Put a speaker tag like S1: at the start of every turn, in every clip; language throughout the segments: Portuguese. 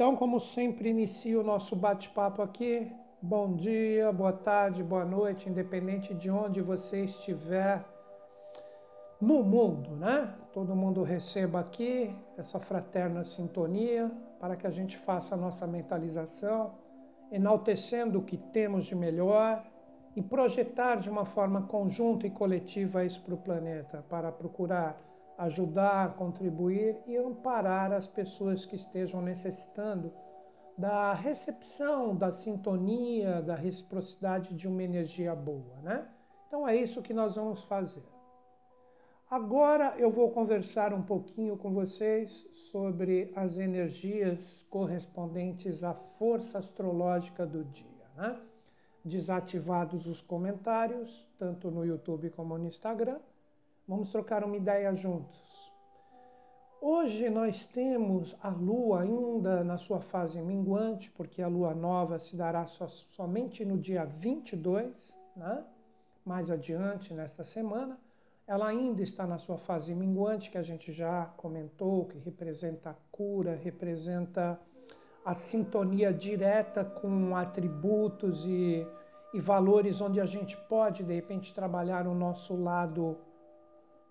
S1: Então, como sempre, inicio o nosso bate-papo aqui. Bom dia, boa tarde, boa noite, independente de onde você estiver no mundo, né? Todo mundo receba aqui essa fraterna sintonia para que a gente faça a nossa mentalização, enaltecendo o que temos de melhor e projetar de uma forma conjunta e coletiva isso para o planeta, para procurar ajudar, contribuir e amparar as pessoas que estejam necessitando da recepção, da sintonia, da reciprocidade de uma energia boa, né? Então é isso que nós vamos fazer. Agora eu vou conversar um pouquinho com vocês sobre as energias correspondentes à força astrológica do dia, né? Desativados os comentários, tanto no YouTube como no Instagram Vamos trocar uma ideia juntos. Hoje nós temos a Lua ainda na sua fase minguante, porque a Lua nova se dará so, somente no dia 22, né? mais adiante nesta semana. Ela ainda está na sua fase minguante, que a gente já comentou, que representa a cura, representa a sintonia direta com atributos e, e valores onde a gente pode, de repente, trabalhar o nosso lado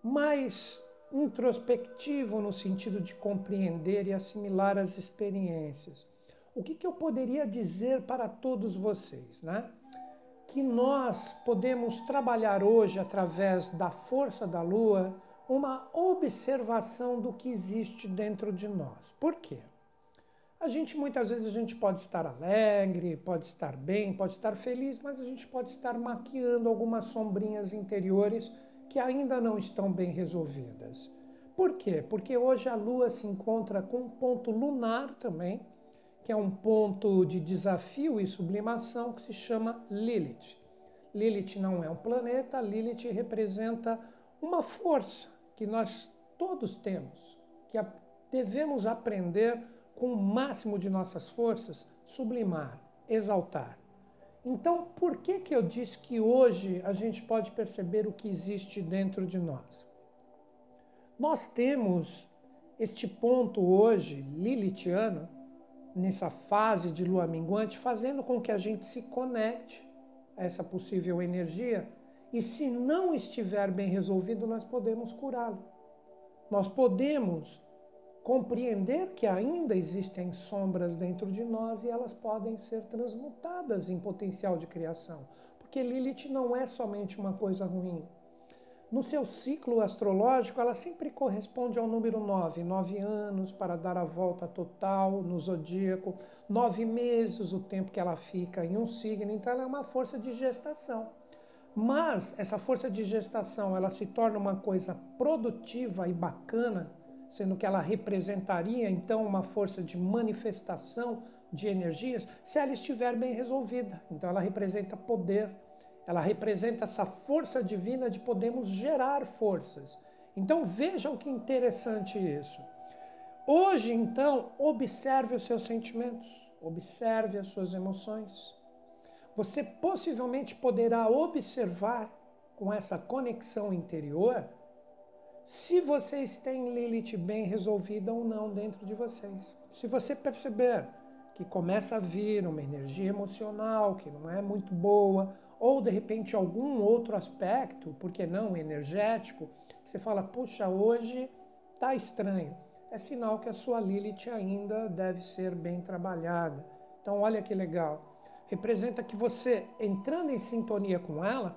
S1: mais introspectivo no sentido de compreender e assimilar as experiências. O que, que eu poderia dizer para todos vocês, né? Que nós podemos trabalhar hoje através da força da lua uma observação do que existe dentro de nós. Por quê? A gente muitas vezes a gente pode estar alegre, pode estar bem, pode estar feliz, mas a gente pode estar maquiando algumas sombrinhas interiores que ainda não estão bem resolvidas. Por quê? Porque hoje a Lua se encontra com um ponto lunar também, que é um ponto de desafio e sublimação que se chama Lilith. Lilith não é um planeta, Lilith representa uma força que nós todos temos, que devemos aprender com o máximo de nossas forças, sublimar, exaltar. Então, por que, que eu disse que hoje a gente pode perceber o que existe dentro de nós? Nós temos este ponto hoje, lilithiano, nessa fase de lua minguante, fazendo com que a gente se conecte a essa possível energia e, se não estiver bem resolvido, nós podemos curá-lo. Nós podemos compreender que ainda existem sombras dentro de nós e elas podem ser transmutadas em potencial de criação, porque Lilith não é somente uma coisa ruim. No seu ciclo astrológico, ela sempre corresponde ao número 9, nove anos para dar a volta total no zodíaco, nove meses o tempo que ela fica em um signo, então ela é uma força de gestação. Mas essa força de gestação, ela se torna uma coisa produtiva e bacana sendo que ela representaria então uma força de manifestação de energias, se ela estiver bem resolvida. Então ela representa poder, ela representa essa força divina de podermos gerar forças. Então vejam que interessante isso. Hoje, então, observe os seus sentimentos, observe as suas emoções. Você possivelmente poderá observar com essa conexão interior se vocês têm Lilith bem resolvida ou não dentro de vocês. Se você perceber que começa a vir uma energia emocional que não é muito boa, ou de repente algum outro aspecto, por que não energético, você fala, puxa, hoje tá estranho. É sinal que a sua Lilith ainda deve ser bem trabalhada. Então, olha que legal. Representa que você, entrando em sintonia com ela,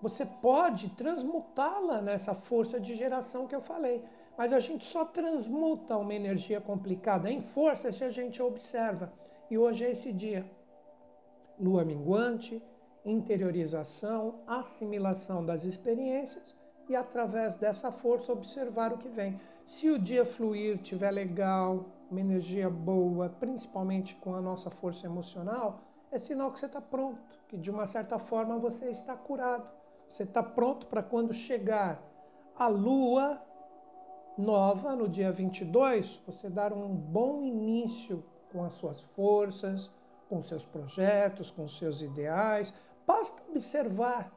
S1: você pode transmutá-la nessa força de geração que eu falei. Mas a gente só transmuta uma energia complicada em força se a gente observa. E hoje é esse dia. Lua minguante, interiorização, assimilação das experiências e através dessa força observar o que vem. Se o dia fluir, tiver legal, uma energia boa, principalmente com a nossa força emocional, é sinal que você está pronto, que de uma certa forma você está curado. Você está pronto para quando chegar a lua nova, no dia 22, você dar um bom início com as suas forças, com seus projetos, com seus ideais. Basta observar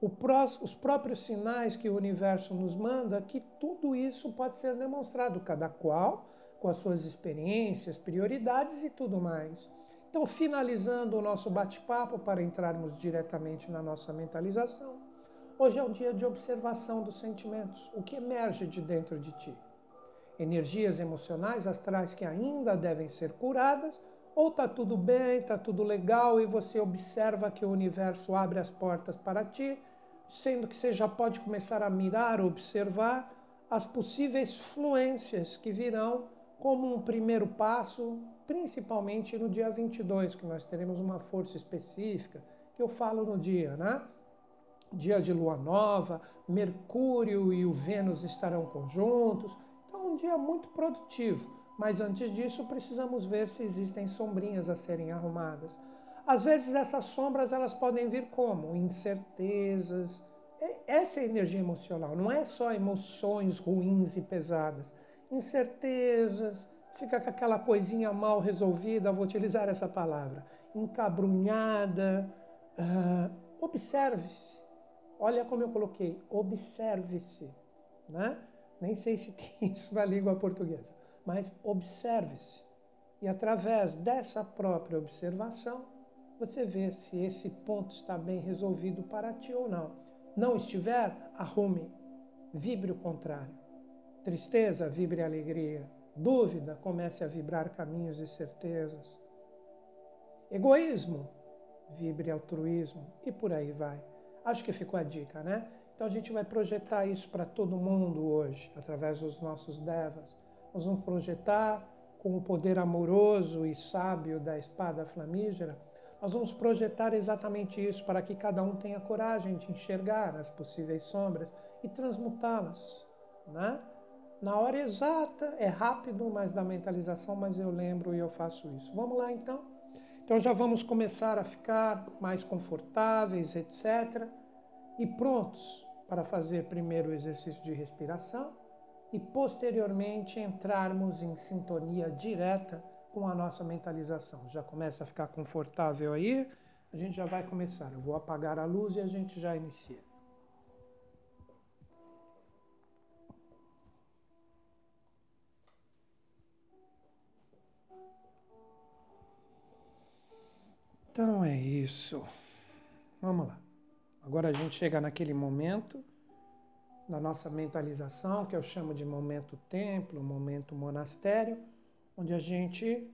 S1: os próprios sinais que o universo nos manda, que tudo isso pode ser demonstrado, cada qual com as suas experiências, prioridades e tudo mais. Então, finalizando o nosso bate-papo para entrarmos diretamente na nossa mentalização, hoje é um dia de observação dos sentimentos, o que emerge de dentro de ti. Energias emocionais astrais que ainda devem ser curadas, ou está tudo bem, está tudo legal e você observa que o universo abre as portas para ti, sendo que você já pode começar a mirar, observar as possíveis fluências que virão como um primeiro passo, principalmente no dia 22, que nós teremos uma força específica, que eu falo no dia, né? Dia de lua nova, Mercúrio e o Vênus estarão conjuntos, então um dia muito produtivo. Mas antes disso, precisamos ver se existem sombrinhas a serem arrumadas. Às vezes essas sombras elas podem vir como incertezas. Essa é a energia emocional, não é só emoções ruins e pesadas incertezas, fica com aquela coisinha mal resolvida, vou utilizar essa palavra, encabrunhada. Uh, observe-se. Olha como eu coloquei, observe-se. Né? Nem sei se tem isso na língua portuguesa, mas observe-se. E através dessa própria observação, você vê se esse ponto está bem resolvido para ti ou não. Não estiver, arrume, vibre o contrário. Tristeza, vibre alegria. Dúvida, comece a vibrar caminhos e certezas. Egoísmo, vibre altruísmo e por aí vai. Acho que ficou a dica, né? Então a gente vai projetar isso para todo mundo hoje, através dos nossos devas. Nós vamos projetar com o poder amoroso e sábio da espada flamígera, nós vamos projetar exatamente isso para que cada um tenha coragem de enxergar as possíveis sombras e transmutá-las, né? na hora exata, é rápido, mas da mentalização, mas eu lembro e eu faço isso. Vamos lá então? Então já vamos começar a ficar mais confortáveis, etc. E prontos para fazer primeiro o exercício de respiração e posteriormente entrarmos em sintonia direta com a nossa mentalização. Já começa a ficar confortável aí? A gente já vai começar. Eu vou apagar a luz e a gente já inicia. Então é isso. Vamos lá. Agora a gente chega naquele momento da nossa mentalização, que eu chamo de momento templo, momento monastério, onde a gente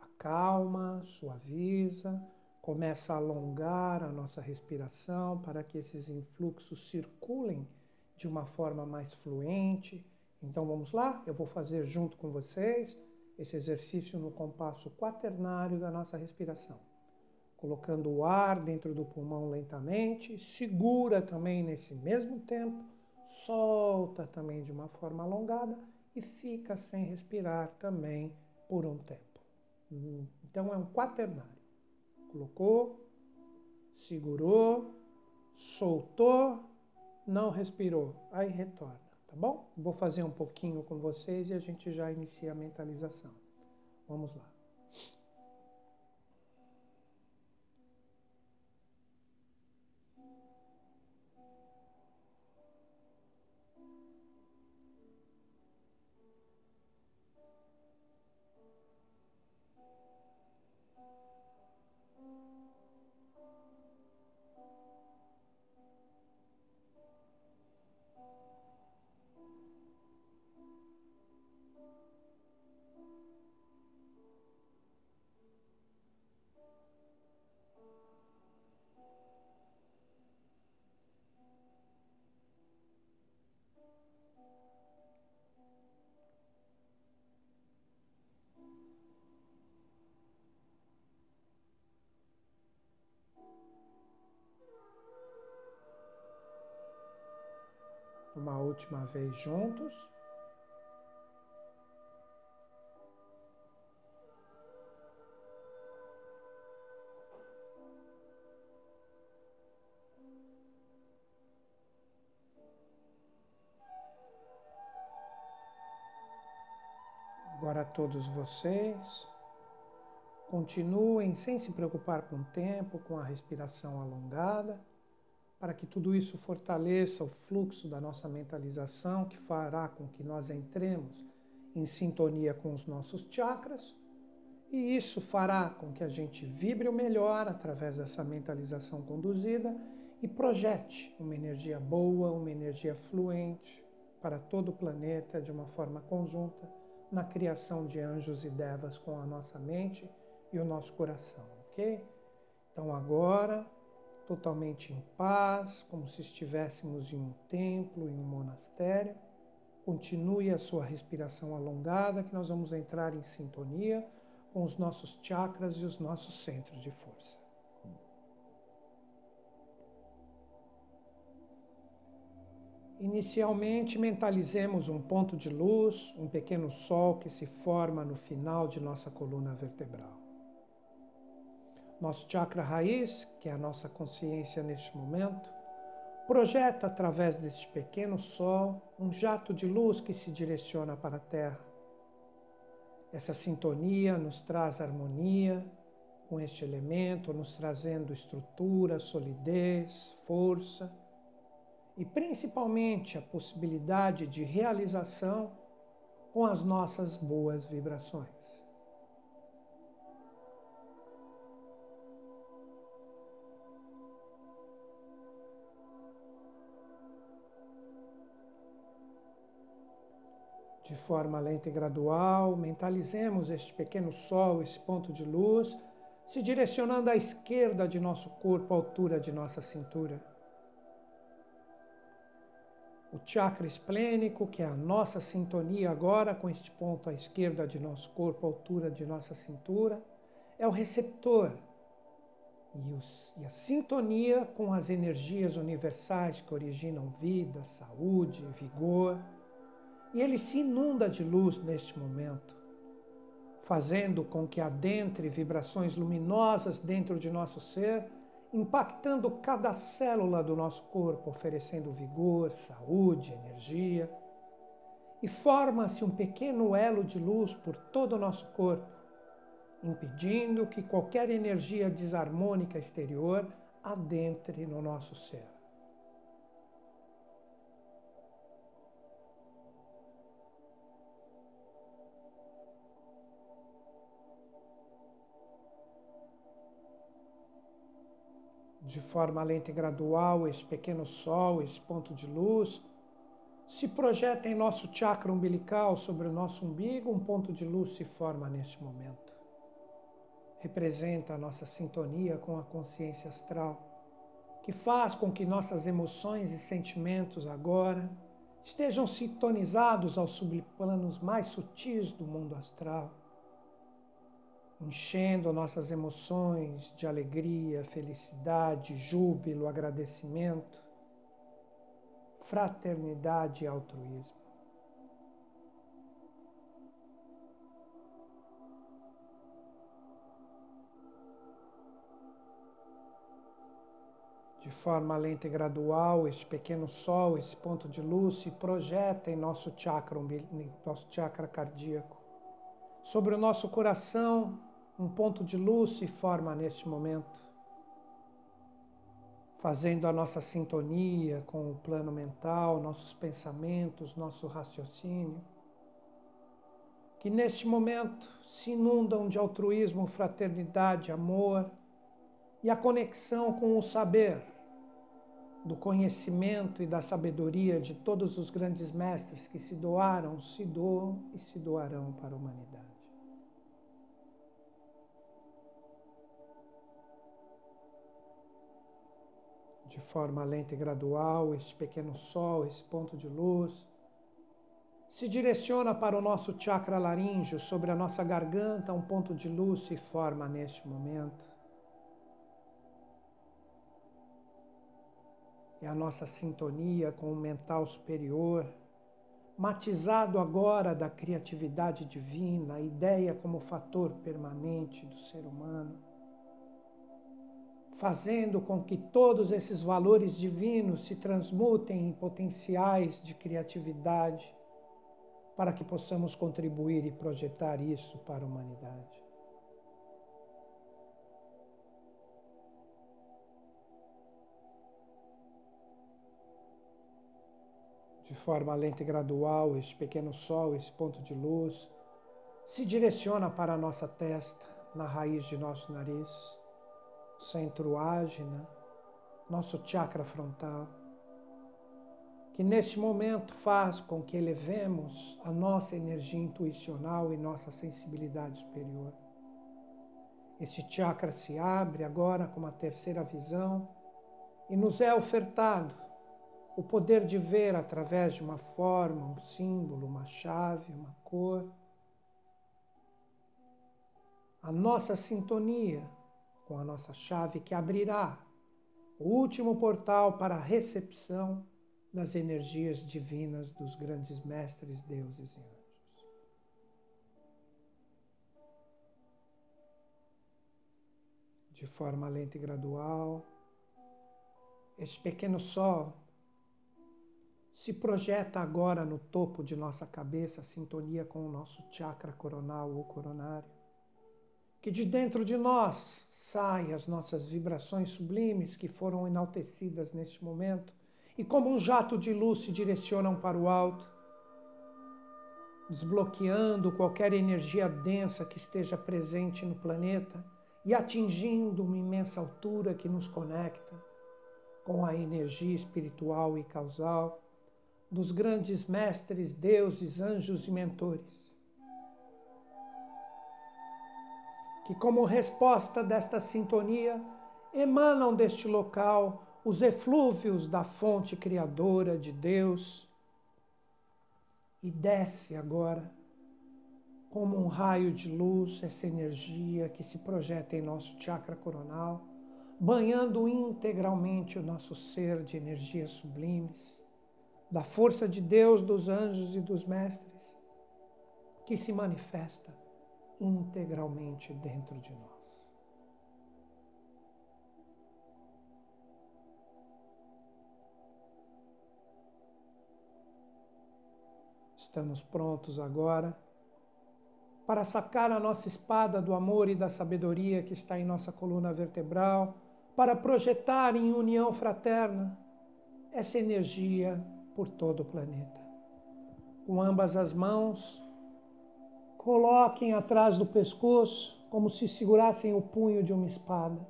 S1: acalma, suaviza, começa a alongar a nossa respiração para que esses influxos circulem de uma forma mais fluente. Então vamos lá, eu vou fazer junto com vocês esse exercício no compasso quaternário da nossa respiração colocando o ar dentro do pulmão lentamente, segura também nesse mesmo tempo, solta também de uma forma alongada e fica sem respirar também por um tempo. Então é um quaternário. Colocou, segurou, soltou, não respirou, aí retorna, tá bom? Vou fazer um pouquinho com vocês e a gente já inicia a mentalização. Vamos lá. Uma última vez juntos. Agora todos vocês continuem sem se preocupar com o tempo, com a respiração alongada para que tudo isso fortaleça o fluxo da nossa mentalização, que fará com que nós entremos em sintonia com os nossos chakras, e isso fará com que a gente vibre o melhor através dessa mentalização conduzida e projete uma energia boa, uma energia fluente para todo o planeta de uma forma conjunta na criação de anjos e devas com a nossa mente e o nosso coração, ok? Então agora, totalmente em paz, como se estivéssemos em um templo, em um monastério, continue a sua respiração alongada, que nós vamos entrar em sintonia com os nossos chakras e os nossos centros de força. Inicialmente, mentalizemos um ponto de luz, um pequeno sol que se forma no final de nossa coluna vertebral. Nosso chakra raiz, que é a nossa consciência neste momento, projeta através deste pequeno sol um jato de luz que se direciona para a Terra. Essa sintonia nos traz harmonia com este elemento, nos trazendo estrutura, solidez, força e principalmente a possibilidade de realização com as nossas boas vibrações. De forma lenta e gradual, mentalizemos este pequeno sol, esse ponto de luz, se direcionando à esquerda de nosso corpo, à altura de nossa cintura o chakra esplênico, que é a nossa sintonia agora com este ponto à esquerda de nosso corpo, à altura de nossa cintura, é o receptor. E, os, e a sintonia com as energias universais que originam vida, saúde, vigor. E ele se inunda de luz neste momento, fazendo com que adentre vibrações luminosas dentro de nosso ser impactando cada célula do nosso corpo, oferecendo vigor, saúde, energia. E forma-se um pequeno elo de luz por todo o nosso corpo, impedindo que qualquer energia desarmônica exterior adentre no nosso ser. De forma lenta e gradual, esse pequeno sol, esse ponto de luz, se projeta em nosso chakra umbilical sobre o nosso umbigo, um ponto de luz se forma neste momento. Representa a nossa sintonia com a consciência astral, que faz com que nossas emoções e sentimentos agora estejam sintonizados aos subplanos mais sutis do mundo astral enchendo nossas emoções de alegria, felicidade, júbilo, agradecimento, fraternidade e altruísmo. De forma lenta e gradual, este pequeno sol, esse ponto de luz se projeta em nosso chakra, nosso chakra cardíaco. Sobre o nosso coração, um ponto de luz se forma neste momento, fazendo a nossa sintonia com o plano mental, nossos pensamentos, nosso raciocínio, que neste momento se inundam de altruísmo, fraternidade, amor e a conexão com o saber, do conhecimento e da sabedoria de todos os grandes mestres que se doaram, se doam e se doarão para a humanidade. De forma lenta e gradual, este pequeno sol, esse ponto de luz, se direciona para o nosso chakra laríngeo, sobre a nossa garganta, um ponto de luz se forma neste momento. É a nossa sintonia com o mental superior, matizado agora da criatividade divina, ideia como fator permanente do ser humano fazendo com que todos esses valores divinos se transmutem em potenciais de criatividade, para que possamos contribuir e projetar isso para a humanidade. De forma lenta e gradual, este pequeno sol, esse ponto de luz, se direciona para a nossa testa, na raiz de nosso nariz, centro ágina, nosso chakra frontal, que neste momento faz com que elevemos a nossa energia intuicional e nossa sensibilidade superior. Este chakra se abre agora com uma terceira visão e nos é ofertado o poder de ver através de uma forma, um símbolo, uma chave, uma cor, a nossa sintonia com a nossa chave que abrirá o último portal para a recepção das energias divinas dos grandes mestres, deuses e anjos. De forma lenta e gradual, este pequeno sol se projeta agora no topo de nossa cabeça, sintonia com o nosso chakra coronal ou coronário, que de dentro de nós saem as nossas vibrações sublimes que foram enaltecidas neste momento e como um jato de luz se direcionam para o alto, desbloqueando qualquer energia densa que esteja presente no planeta e atingindo uma imensa altura que nos conecta com a energia espiritual e causal dos grandes mestres, deuses, anjos e mentores. Que, como resposta desta sintonia, emanam deste local os eflúvios da fonte criadora de Deus. E desce agora como um raio de luz essa energia que se projeta em nosso chakra coronal, banhando integralmente o nosso ser de energias sublimes, da força de Deus, dos anjos e dos mestres, que se manifesta integralmente dentro de nós. Estamos prontos agora para sacar a nossa espada do amor e da sabedoria que está em nossa coluna vertebral, para projetar em união fraterna essa energia por todo o planeta. Com ambas as mãos, coloquem atrás do pescoço como se segurassem o punho de uma espada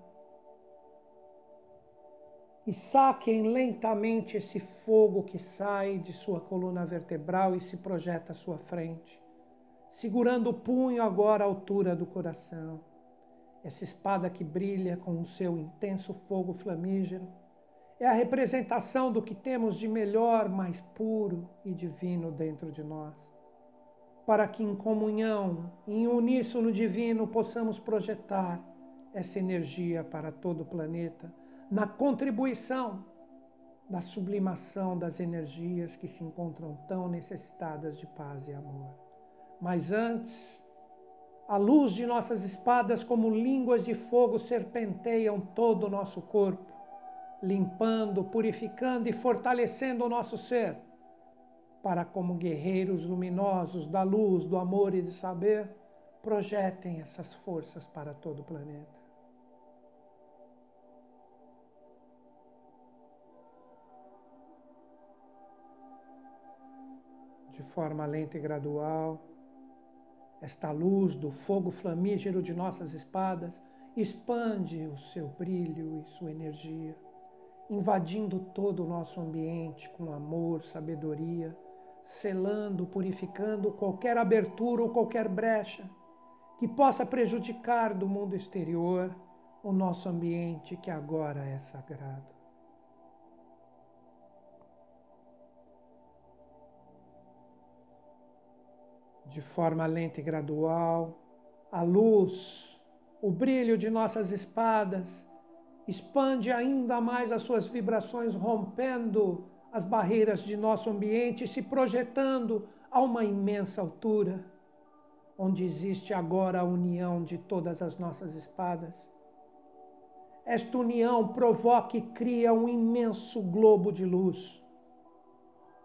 S1: e saquem lentamente esse fogo que sai de sua coluna vertebral e se projeta à sua frente, segurando o punho agora à altura do coração. Essa espada que brilha com o seu intenso fogo flamígero é a representação do que temos de melhor, mais puro e divino dentro de nós. Para que em comunhão, em uníssono divino, possamos projetar essa energia para todo o planeta na contribuição da sublimação das energias que se encontram tão necessitadas de paz e amor. Mas antes, a luz de nossas espadas, como línguas de fogo, serpenteiam todo o nosso corpo, limpando, purificando e fortalecendo o nosso ser, para, como guerreiros luminosos da luz, do amor e do saber, projetem essas forças para todo o planeta. de forma lenta e gradual. Esta luz do fogo flamígero de nossas espadas expande o seu brilho e sua energia, invadindo todo o nosso ambiente com amor, sabedoria, selando, purificando qualquer abertura ou qualquer brecha que possa prejudicar do mundo exterior o nosso ambiente que agora é sagrado. de forma lenta e gradual, a luz, o brilho de nossas espadas expande ainda mais as suas vibrações, rompendo as barreiras de nosso ambiente se projetando a uma imensa altura, onde existe agora a união de todas as nossas espadas. Esta união provoca e cria um imenso globo de luz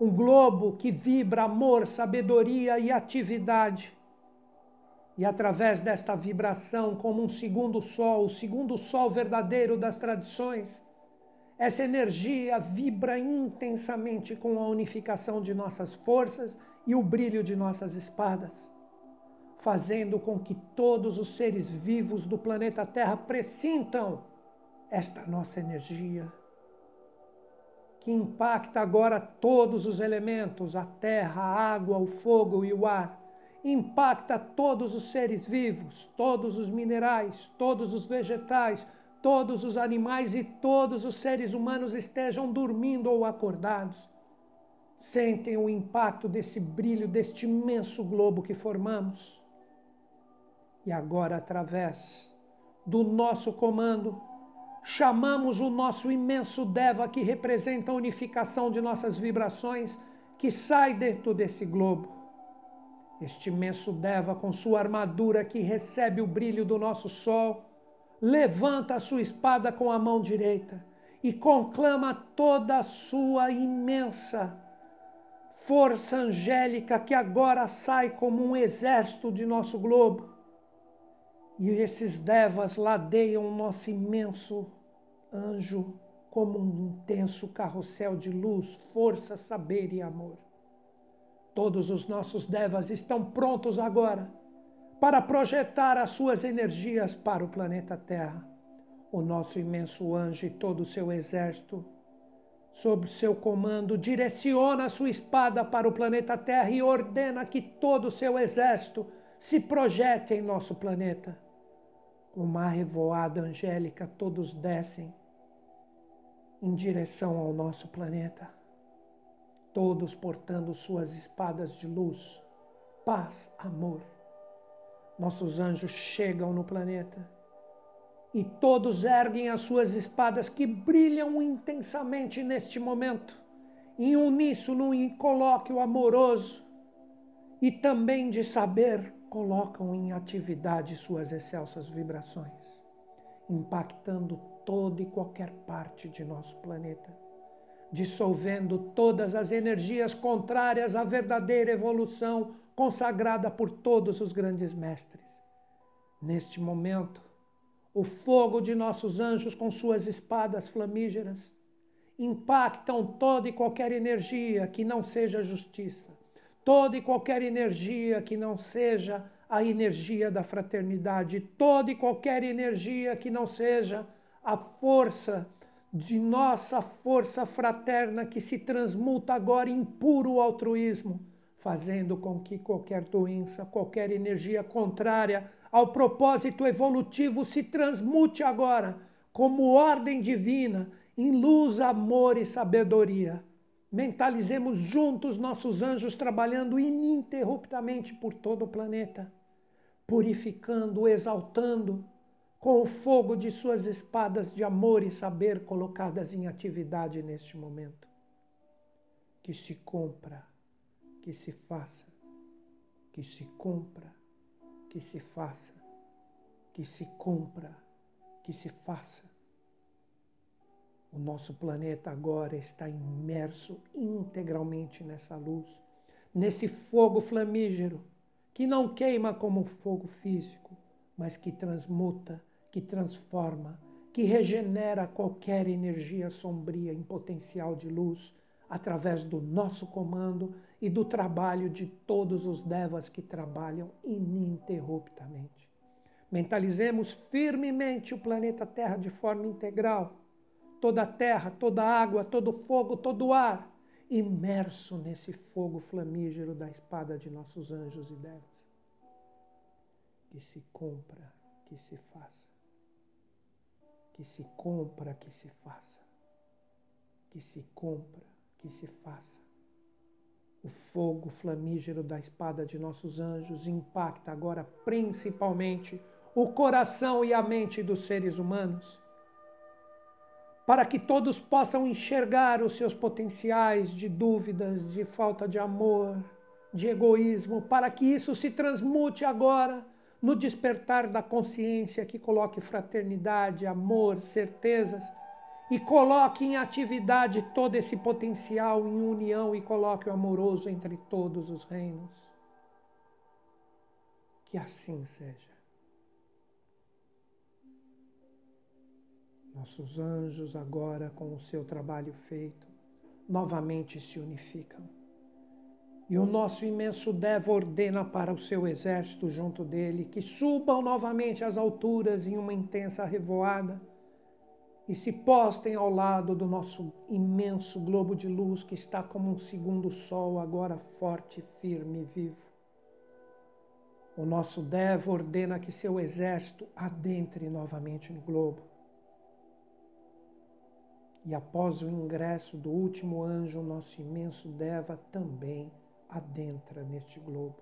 S1: um globo que vibra amor, sabedoria e atividade. E através desta vibração, como um segundo sol, o segundo sol verdadeiro das tradições, Essa energia vibra intensamente com a unificação de nossas forças e o brilho de nossas espadas, fazendo com que todos os seres vivos do planeta Terra pressintam esta nossa energia, que impacta agora todos os elementos, a terra, a água, o fogo e o ar. Impacta todos os seres vivos, todos os minerais, todos os vegetais, todos os animais e todos os seres humanos estejam dormindo ou acordados. Sentem o impacto desse brilho, deste imenso globo que formamos. E agora, através do nosso comando, chamamos o nosso imenso Deva, que representa a unificação de nossas vibrações, que sai dentro desse globo. Este imenso Deva, com sua armadura que recebe o brilho do nosso sol, levanta a sua espada com a mão direita e conclama toda a sua imensa força angélica que agora sai como um exército de nosso globo e esses devas ladeiam o nosso imenso anjo como um intenso carrossel de luz, força, saber e amor. Todos os nossos devas estão prontos agora para projetar as suas energias para o planeta Terra. O nosso imenso anjo e todo o seu exército, sob seu comando, direciona a sua espada para o planeta Terra e ordena que todo o seu exército se projete em nosso planeta. Uma revoada angélica, todos descem em direção ao nosso planeta, todos portando suas espadas de luz, paz, amor. Nossos anjos chegam no planeta e todos erguem as suas espadas que brilham intensamente neste momento, em uníssono e colóquio amoroso e também de saber colocam em atividade suas excelsas vibrações, impactando toda e qualquer parte de nosso planeta, dissolvendo todas as energias contrárias à verdadeira evolução consagrada por todos os grandes mestres. Neste momento, o fogo de nossos anjos com suas espadas flamígeras impactam toda e qualquer energia que não seja justiça, toda e qualquer energia que não seja a energia da fraternidade, toda e qualquer energia que não seja a força de nossa força fraterna que se transmuta agora em puro altruísmo, fazendo com que qualquer doença, qualquer energia contrária ao propósito evolutivo se transmute agora como ordem divina em luz, amor e sabedoria Mentalizemos juntos nossos anjos trabalhando ininterruptamente por todo o planeta, purificando, exaltando, com o fogo de suas espadas de amor e saber colocadas em atividade neste momento. Que se cumpra, que se faça, que se cumpra, que se faça, que se cumpra, que se faça. O nosso planeta agora está imerso integralmente nessa luz, nesse fogo flamígero que não queima como fogo físico, mas que transmuta, que transforma, que regenera qualquer energia sombria em potencial de luz através do nosso comando e do trabalho de todos os devas que trabalham ininterruptamente. Mentalizemos firmemente o planeta Terra de forma integral toda a terra, toda a água, todo o fogo, todo o ar, imerso nesse fogo flamígero da espada de nossos anjos e devas. Que se compra, que se faça. Que se compra, que se faça. Que se compra, que se faça. O fogo flamígero da espada de nossos anjos impacta agora principalmente o coração e a mente dos seres humanos para que todos possam enxergar os seus potenciais de dúvidas, de falta de amor, de egoísmo, para que isso se transmute agora no despertar da consciência que coloque fraternidade, amor, certezas e coloque em atividade todo esse potencial em união e coloque o amoroso entre todos os reinos. Que assim seja. Nossos anjos, agora com o seu trabalho feito, novamente se unificam. E o nosso imenso Deva ordena para o seu exército junto dele que subam novamente às alturas em uma intensa revoada e se postem ao lado do nosso imenso globo de luz que está como um segundo sol, agora forte, firme e vivo. O nosso Deva ordena que seu exército adentre novamente no globo. E após o ingresso do último anjo, o nosso imenso Deva também adentra neste globo,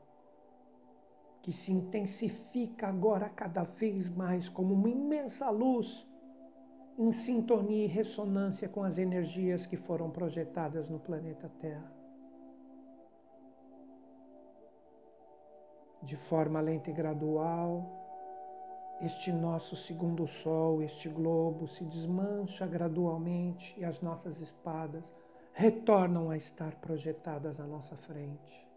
S1: que se intensifica agora cada vez mais como uma imensa luz em sintonia e ressonância com as energias que foram projetadas no planeta Terra. De forma lenta e gradual, este nosso segundo sol, este globo, se desmancha gradualmente e as nossas espadas retornam a estar projetadas à nossa frente.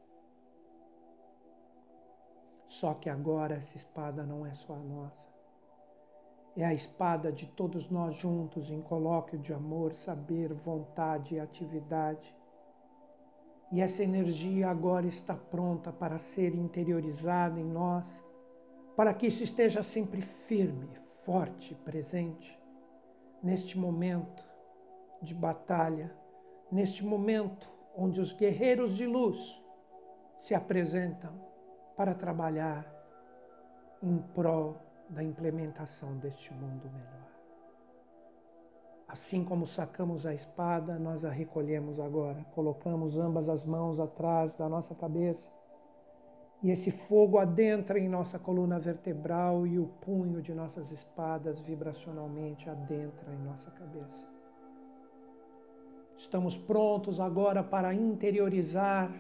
S1: Só que agora essa espada não é só a nossa. É a espada de todos nós juntos em colóquio de amor, saber, vontade e atividade. E essa energia agora está pronta para ser interiorizada em nós, para que isso esteja sempre firme, forte, presente, neste momento de batalha neste momento onde os guerreiros de luz se apresentam para trabalhar em prol da implementação deste mundo melhor. Assim como sacamos a espada, nós a recolhemos agora, colocamos ambas as mãos atrás da nossa cabeça e esse fogo adentra em nossa coluna vertebral e o punho de nossas espadas vibracionalmente adentra em nossa cabeça. Estamos prontos agora para interiorizar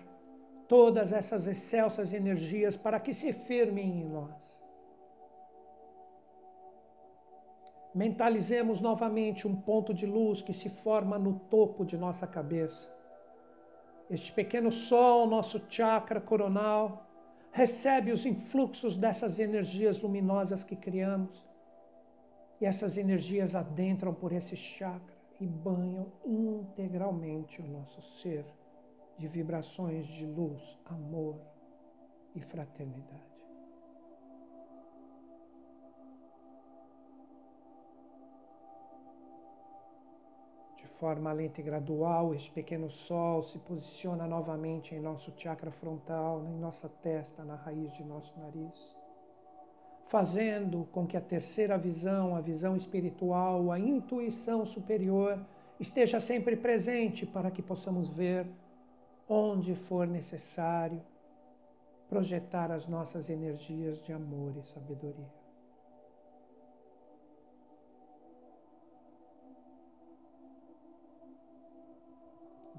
S1: todas essas excelsas energias para que se firmem em nós. Mentalizemos novamente um ponto de luz que se forma no topo de nossa cabeça. Este pequeno sol, nosso chakra coronal, recebe os influxos dessas energias luminosas que criamos. E essas energias adentram por esse chakra e banham integralmente o nosso ser de vibrações de luz, amor e fraternidade. Forma lenta e gradual, este pequeno sol se posiciona novamente em nosso chakra frontal, em nossa testa, na raiz de nosso nariz fazendo com que a terceira visão, a visão espiritual, a intuição superior, esteja sempre presente para que possamos ver onde for necessário projetar as nossas energias de amor e sabedoria.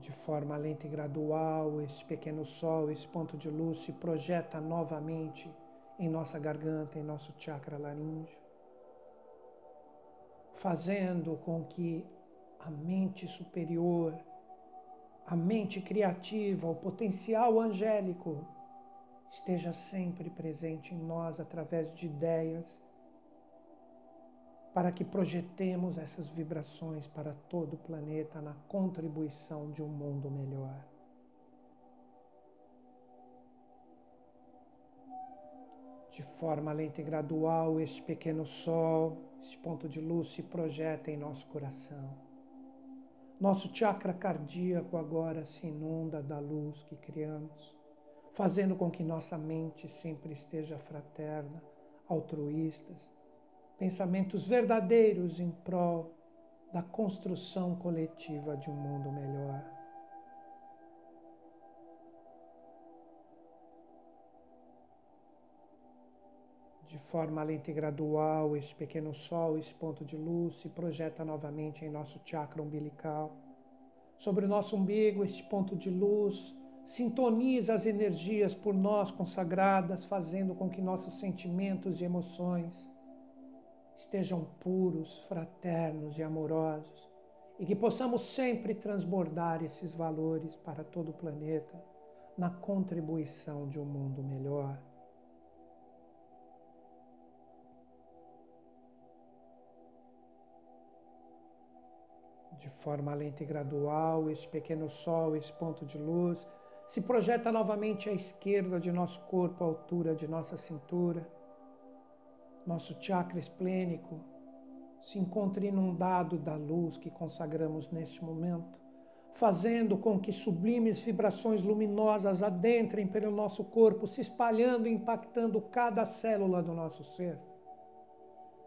S1: De forma lenta e gradual, este pequeno sol, esse ponto de luz se projeta novamente em nossa garganta, em nosso chakra laríngeo, fazendo com que a mente superior, a mente criativa, o potencial angélico esteja sempre presente em nós através de ideias, para que projetemos essas vibrações para todo o planeta na contribuição de um mundo melhor. De forma lenta e gradual, este pequeno sol, este ponto de luz se projeta em nosso coração. Nosso chakra cardíaco agora se inunda da luz que criamos, fazendo com que nossa mente sempre esteja fraterna, altruístas, pensamentos verdadeiros em prol da construção coletiva de um mundo melhor. De forma lenta e gradual, este pequeno sol, esse ponto de luz, se projeta novamente em nosso chakra umbilical. Sobre o nosso umbigo, este ponto de luz sintoniza as energias por nós consagradas, fazendo com que nossos sentimentos e emoções estejam puros, fraternos e amorosos e que possamos sempre transbordar esses valores para todo o planeta na contribuição de um mundo melhor. De forma lenta e gradual, esse pequeno sol, esse ponto de luz, se projeta novamente à esquerda de nosso corpo, à altura de nossa cintura. Nosso chakra esplênico se encontra inundado da luz que consagramos neste momento, fazendo com que sublimes vibrações luminosas adentrem pelo nosso corpo, se espalhando e impactando cada célula do nosso ser.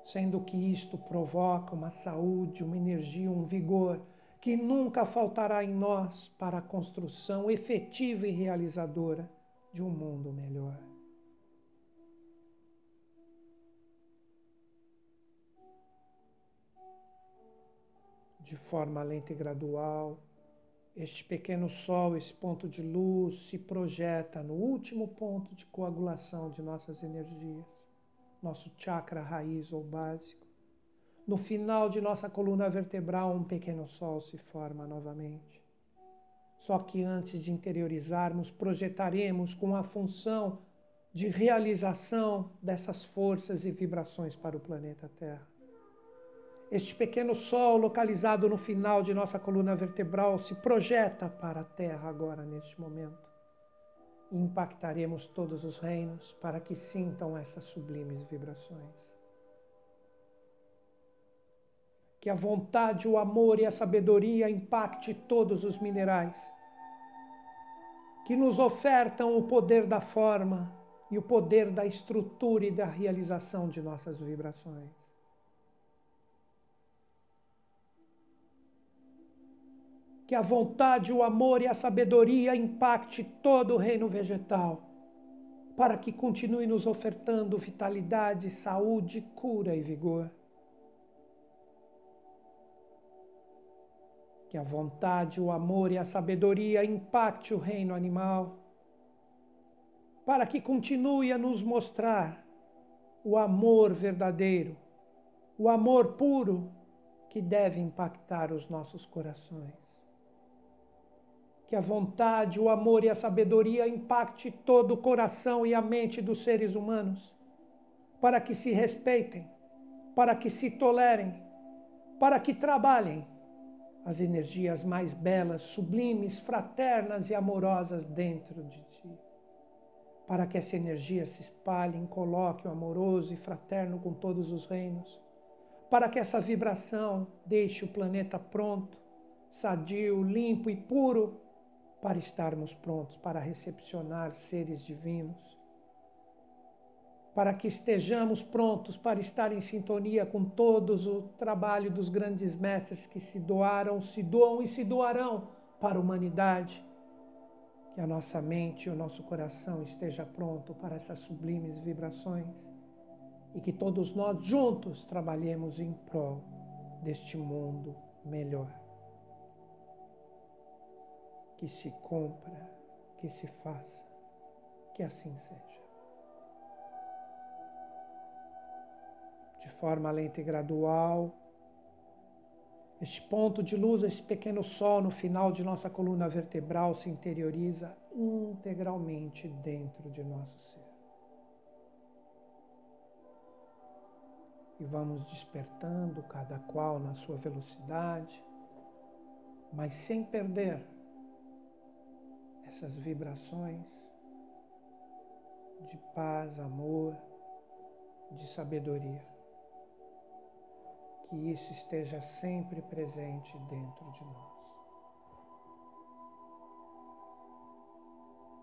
S1: Sendo que isto provoca uma saúde, uma energia, um vigor que nunca faltará em nós para a construção efetiva e realizadora de um mundo melhor. De forma lenta e gradual, este pequeno sol, esse ponto de luz, se projeta no último ponto de coagulação de nossas energias, nosso chakra raiz ou básico no final de nossa coluna vertebral, um pequeno sol se forma novamente. Só que antes de interiorizarmos, projetaremos com a função de realização dessas forças e vibrações para o planeta Terra. Este pequeno sol, localizado no final de nossa coluna vertebral, se projeta para a Terra agora, neste momento. Impactaremos todos os reinos para que sintam essas sublimes vibrações. que a vontade, o amor e a sabedoria impacte todos os minerais, que nos ofertam o poder da forma e o poder da estrutura e da realização de nossas vibrações. Que a vontade, o amor e a sabedoria impacte todo o reino vegetal, para que continue nos ofertando vitalidade, saúde, cura e vigor. que a vontade, o amor e a sabedoria impacte o reino animal, para que continue a nos mostrar o amor verdadeiro, o amor puro que deve impactar os nossos corações. Que a vontade, o amor e a sabedoria impacte todo o coração e a mente dos seres humanos, para que se respeitem, para que se tolerem, para que trabalhem as energias mais belas, sublimes, fraternas e amorosas dentro de ti. Para que essa energia se espalhe em colóquio amoroso e fraterno com todos os reinos. Para que essa vibração deixe o planeta pronto, sadio, limpo e puro, para estarmos prontos para recepcionar seres divinos para que estejamos prontos para estar em sintonia com todos o trabalho dos grandes mestres que se doaram, se doam e se doarão para a humanidade. Que a nossa mente e o nosso coração esteja pronto para essas sublimes vibrações e que todos nós juntos trabalhemos em prol deste mundo melhor. Que se cumpra, que se faça, que assim seja. de forma lenta e gradual. Este ponto de luz, esse pequeno sol no final de nossa coluna vertebral se interioriza integralmente dentro de nosso ser. E vamos despertando cada qual na sua velocidade, mas sem perder essas vibrações de paz, amor, de sabedoria que isso esteja sempre presente dentro de nós.